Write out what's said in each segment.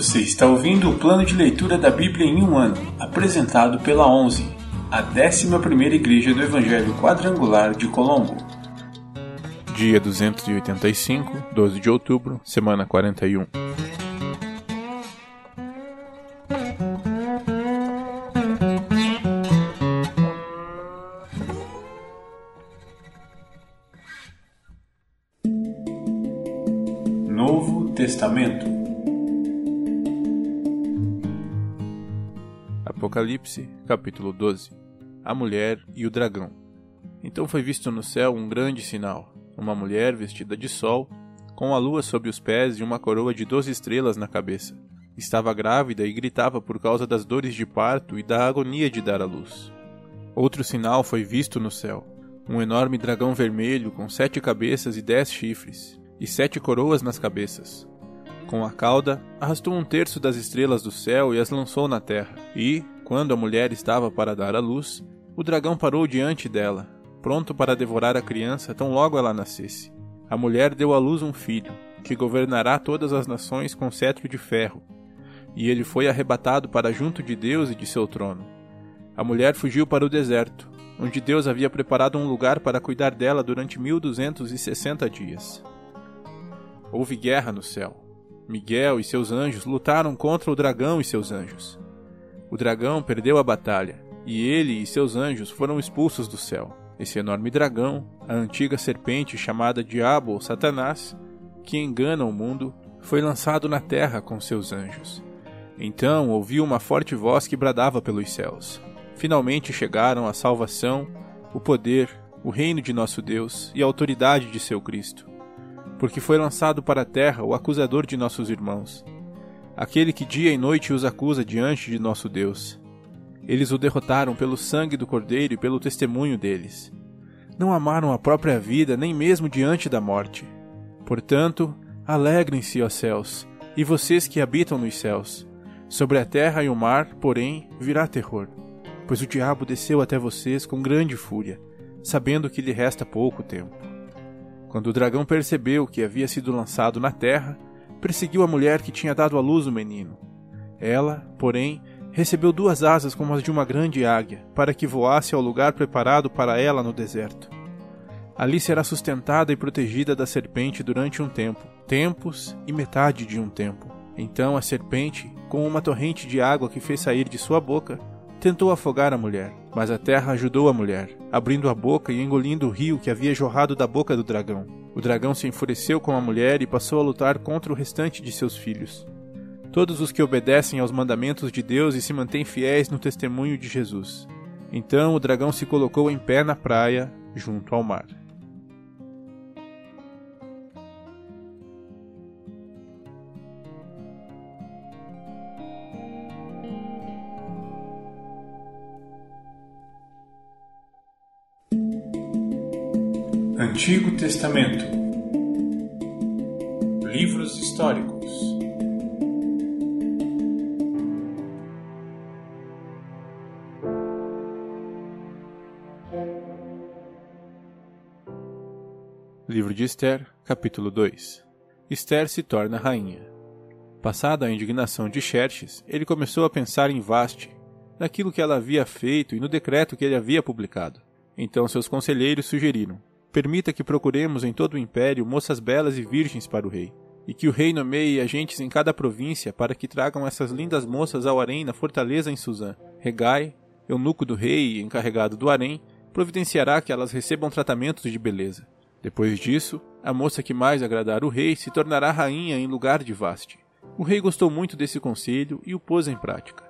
Você está ouvindo o plano de leitura da Bíblia em um ano, apresentado pela 11, a 11ª Igreja do Evangelho Quadrangular de Colombo. Dia 285, 12 de outubro, semana 41. Apocalipse, capítulo 12 A mulher e o dragão. Então foi visto no céu um grande sinal: uma mulher vestida de sol, com a lua sob os pés e uma coroa de doze estrelas na cabeça. Estava grávida e gritava por causa das dores de parto e da agonia de dar à luz. Outro sinal foi visto no céu: um enorme dragão vermelho com sete cabeças e dez chifres, e sete coroas nas cabeças. Com a cauda, arrastou um terço das estrelas do céu e as lançou na terra. E, quando a mulher estava para dar à luz, o dragão parou diante dela, pronto para devorar a criança tão logo ela nascesse. A mulher deu à luz um filho, que governará todas as nações com cetro de ferro. E ele foi arrebatado para junto de Deus e de seu trono. A mulher fugiu para o deserto, onde Deus havia preparado um lugar para cuidar dela durante mil duzentos e sessenta dias. Houve guerra no céu. Miguel e seus anjos lutaram contra o dragão e seus anjos. O dragão perdeu a batalha, e ele e seus anjos foram expulsos do céu. Esse enorme dragão, a antiga serpente chamada Diabo ou Satanás, que engana o mundo, foi lançado na terra com seus anjos. Então ouviu uma forte voz que bradava pelos céus. Finalmente chegaram a salvação, o poder, o reino de nosso Deus e a autoridade de seu Cristo porque foi lançado para a terra o acusador de nossos irmãos, aquele que dia e noite os acusa diante de nosso Deus. Eles o derrotaram pelo sangue do Cordeiro e pelo testemunho deles. Não amaram a própria vida nem mesmo diante da morte. Portanto, alegrem-se, ó céus, e vocês que habitam nos céus. Sobre a terra e o mar, porém, virá terror, pois o diabo desceu até vocês com grande fúria, sabendo que lhe resta pouco tempo. Quando o dragão percebeu que havia sido lançado na terra, perseguiu a mulher que tinha dado à luz o menino. Ela, porém, recebeu duas asas como as de uma grande águia, para que voasse ao lugar preparado para ela no deserto. Ali será sustentada e protegida da serpente durante um tempo, tempos e metade de um tempo. Então a serpente, com uma torrente de água que fez sair de sua boca, tentou afogar a mulher, mas a terra ajudou a mulher, abrindo a boca e engolindo o rio que havia jorrado da boca do dragão. O dragão se enfureceu com a mulher e passou a lutar contra o restante de seus filhos. Todos os que obedecem aos mandamentos de Deus e se mantêm fiéis no testemunho de Jesus. Então o dragão se colocou em pé na praia, junto ao mar. Antigo Testamento Livros históricos Livro de Esther, capítulo 2 Esther se torna rainha. Passada a indignação de Xerxes, ele começou a pensar em Vaste, naquilo que ela havia feito e no decreto que ele havia publicado. Então seus conselheiros sugeriram: Permita que procuremos em todo o império moças belas e virgens para o rei, e que o rei nomeie agentes em cada província para que tragam essas lindas moças ao harém na fortaleza em Suzã. Regai, eunuco do rei e encarregado do harém, providenciará que elas recebam tratamentos de beleza. Depois disso, a moça que mais agradar o rei se tornará rainha em lugar de Vaste. O rei gostou muito desse conselho e o pôs em prática.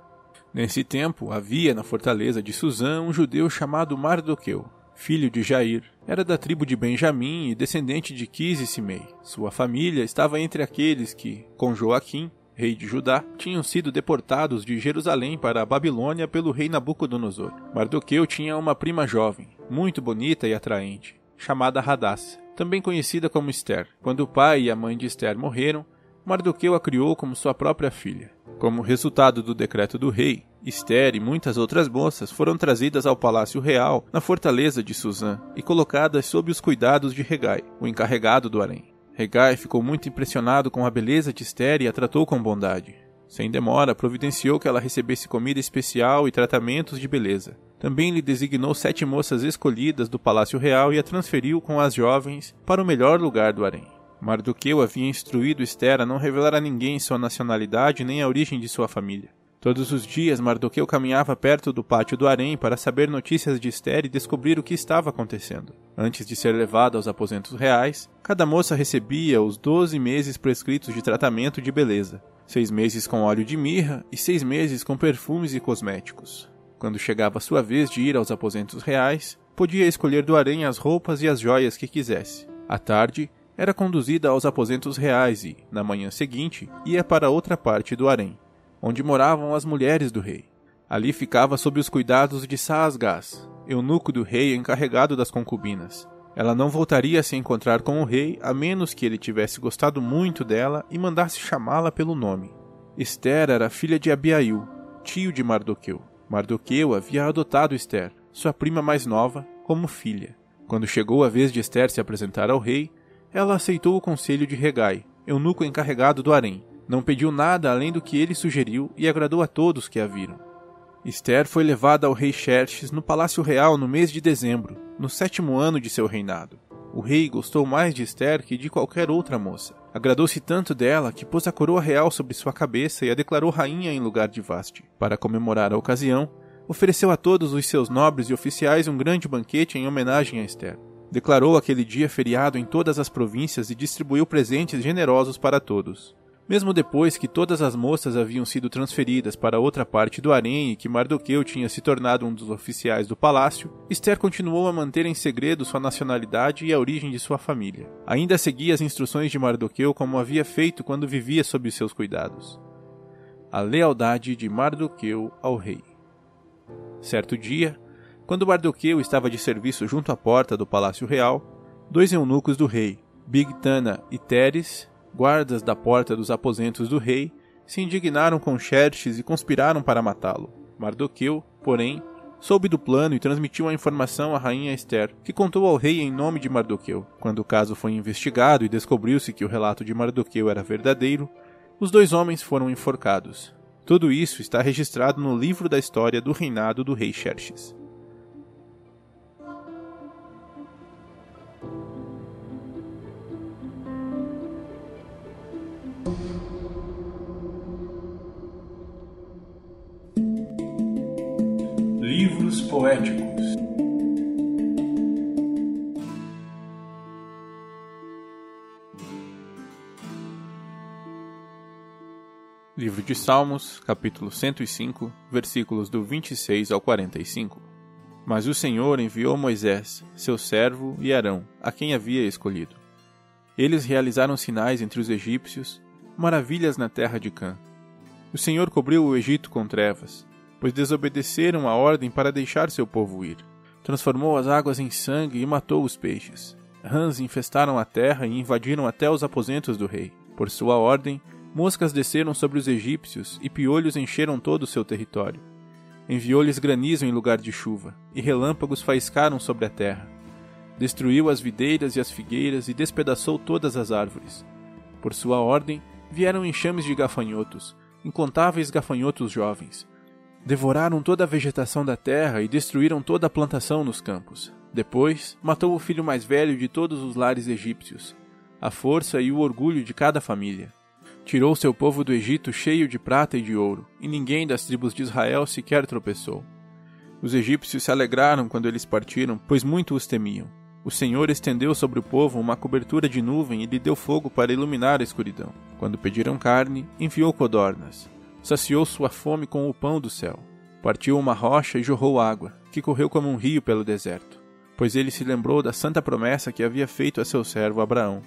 Nesse tempo, havia na fortaleza de Suzã um judeu chamado Mardoqueu, filho de Jair. Era da tribo de Benjamim e descendente de Quis e Simei. Sua família estava entre aqueles que, com Joaquim, rei de Judá, tinham sido deportados de Jerusalém para a Babilônia pelo rei Nabucodonosor. Mardoqueu tinha uma prima jovem, muito bonita e atraente, chamada Hadassah, também conhecida como Esther. Quando o pai e a mãe de Esther morreram, Mardoqueu a criou como sua própria filha. Como resultado do decreto do rei, Esther e muitas outras moças foram trazidas ao palácio real na fortaleza de Suzã e colocadas sob os cuidados de Regai, o encarregado do harém. Regai ficou muito impressionado com a beleza de Esther e a tratou com bondade. Sem demora, providenciou que ela recebesse comida especial e tratamentos de beleza. Também lhe designou sete moças escolhidas do Palácio Real e a transferiu com as jovens para o melhor lugar do harém. Mardoqueu havia instruído Esther a não revelar a ninguém sua nacionalidade nem a origem de sua família. Todos os dias, Mardoqueu caminhava perto do pátio do harém para saber notícias de Esther e descobrir o que estava acontecendo. Antes de ser levada aos aposentos reais, cada moça recebia os doze meses prescritos de tratamento de beleza, seis meses com óleo de mirra e seis meses com perfumes e cosméticos. Quando chegava a sua vez de ir aos aposentos reais, podia escolher do harém as roupas e as joias que quisesse. À tarde, era conduzida aos aposentos reais e, na manhã seguinte, ia para outra parte do harém onde moravam as mulheres do rei. Ali ficava sob os cuidados de Saasgás, eunuco do rei encarregado das concubinas. Ela não voltaria a se encontrar com o rei a menos que ele tivesse gostado muito dela e mandasse chamá-la pelo nome. Esther era filha de Abiail, tio de Mardoqueu. Mardoqueu havia adotado Esther, sua prima mais nova, como filha. Quando chegou a vez de Esther se apresentar ao rei, ela aceitou o conselho de Regai, eunuco encarregado do harém, não pediu nada além do que ele sugeriu e agradou a todos que a viram. Esther foi levada ao rei Xerxes no palácio real no mês de dezembro, no sétimo ano de seu reinado. O rei gostou mais de Esther que de qualquer outra moça. Agradou-se tanto dela que pôs a coroa real sobre sua cabeça e a declarou rainha em lugar de Vaste. Para comemorar a ocasião, ofereceu a todos os seus nobres e oficiais um grande banquete em homenagem a Esther. Declarou aquele dia feriado em todas as províncias e distribuiu presentes generosos para todos. Mesmo depois que todas as moças haviam sido transferidas para outra parte do harém e que Mardoqueu tinha se tornado um dos oficiais do palácio, Esther continuou a manter em segredo sua nacionalidade e a origem de sua família. Ainda seguia as instruções de Mardoqueu como havia feito quando vivia sob seus cuidados. A lealdade de Mardoqueu ao rei. Certo dia, quando Mardoqueu estava de serviço junto à porta do palácio real, dois eunucos do rei, Bigtana e Teres, guardas da porta dos aposentos do rei, se indignaram com Xerxes e conspiraram para matá-lo. Mardoqueu, porém, soube do plano e transmitiu a informação à rainha Esther, que contou ao rei em nome de Mardoqueu. Quando o caso foi investigado e descobriu-se que o relato de Mardoqueu era verdadeiro, os dois homens foram enforcados. Tudo isso está registrado no livro da história do reinado do rei Xerxes. Poéticos. Livro de Salmos, capítulo 105, versículos do 26 ao 45. Mas o Senhor enviou Moisés, seu servo, e Arão, a quem havia escolhido. Eles realizaram sinais entre os egípcios, maravilhas na terra de Cã. O Senhor cobriu o Egito com trevas, pois desobedeceram a ordem para deixar seu povo ir. Transformou as águas em sangue e matou os peixes. Rãs infestaram a terra e invadiram até os aposentos do rei. Por sua ordem, moscas desceram sobre os egípcios e piolhos encheram todo o seu território. Enviou-lhes granizo em lugar de chuva, e relâmpagos faiscaram sobre a terra. Destruiu as videiras e as figueiras e despedaçou todas as árvores. Por sua ordem, vieram enxames de gafanhotos, incontáveis gafanhotos jovens, Devoraram toda a vegetação da terra e destruíram toda a plantação nos campos. Depois, matou o filho mais velho de todos os lares egípcios, a força e o orgulho de cada família. Tirou seu povo do Egito cheio de prata e de ouro, e ninguém das tribos de Israel sequer tropeçou. Os egípcios se alegraram quando eles partiram, pois muito os temiam. O Senhor estendeu sobre o povo uma cobertura de nuvem e lhe deu fogo para iluminar a escuridão. Quando pediram carne, enviou codornas saciou sua fome com o pão do céu. Partiu uma rocha e jorrou água, que correu como um rio pelo deserto, pois ele se lembrou da santa promessa que havia feito a seu servo Abraão.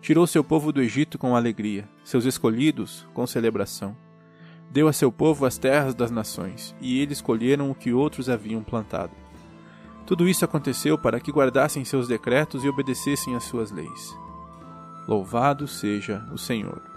Tirou seu povo do Egito com alegria, seus escolhidos com celebração. Deu a seu povo as terras das nações, e eles colheram o que outros haviam plantado. Tudo isso aconteceu para que guardassem seus decretos e obedecessem às suas leis. Louvado seja o Senhor.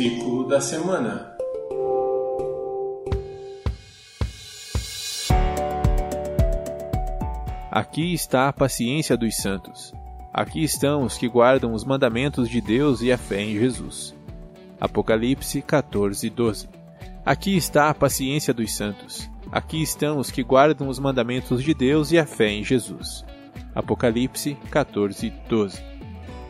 Versículo da semana. Aqui está a paciência dos santos. Aqui estão os que guardam os mandamentos de Deus e a fé em Jesus. Apocalipse 14, 12. Aqui está a paciência dos santos. Aqui estão os que guardam os mandamentos de Deus e a fé em Jesus. Apocalipse 14, 12.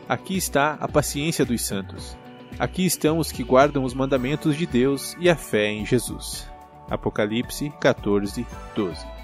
Aqui está a paciência dos santos. Aqui estão os que guardam os mandamentos de Deus e a fé em Jesus. Apocalipse 14, 12.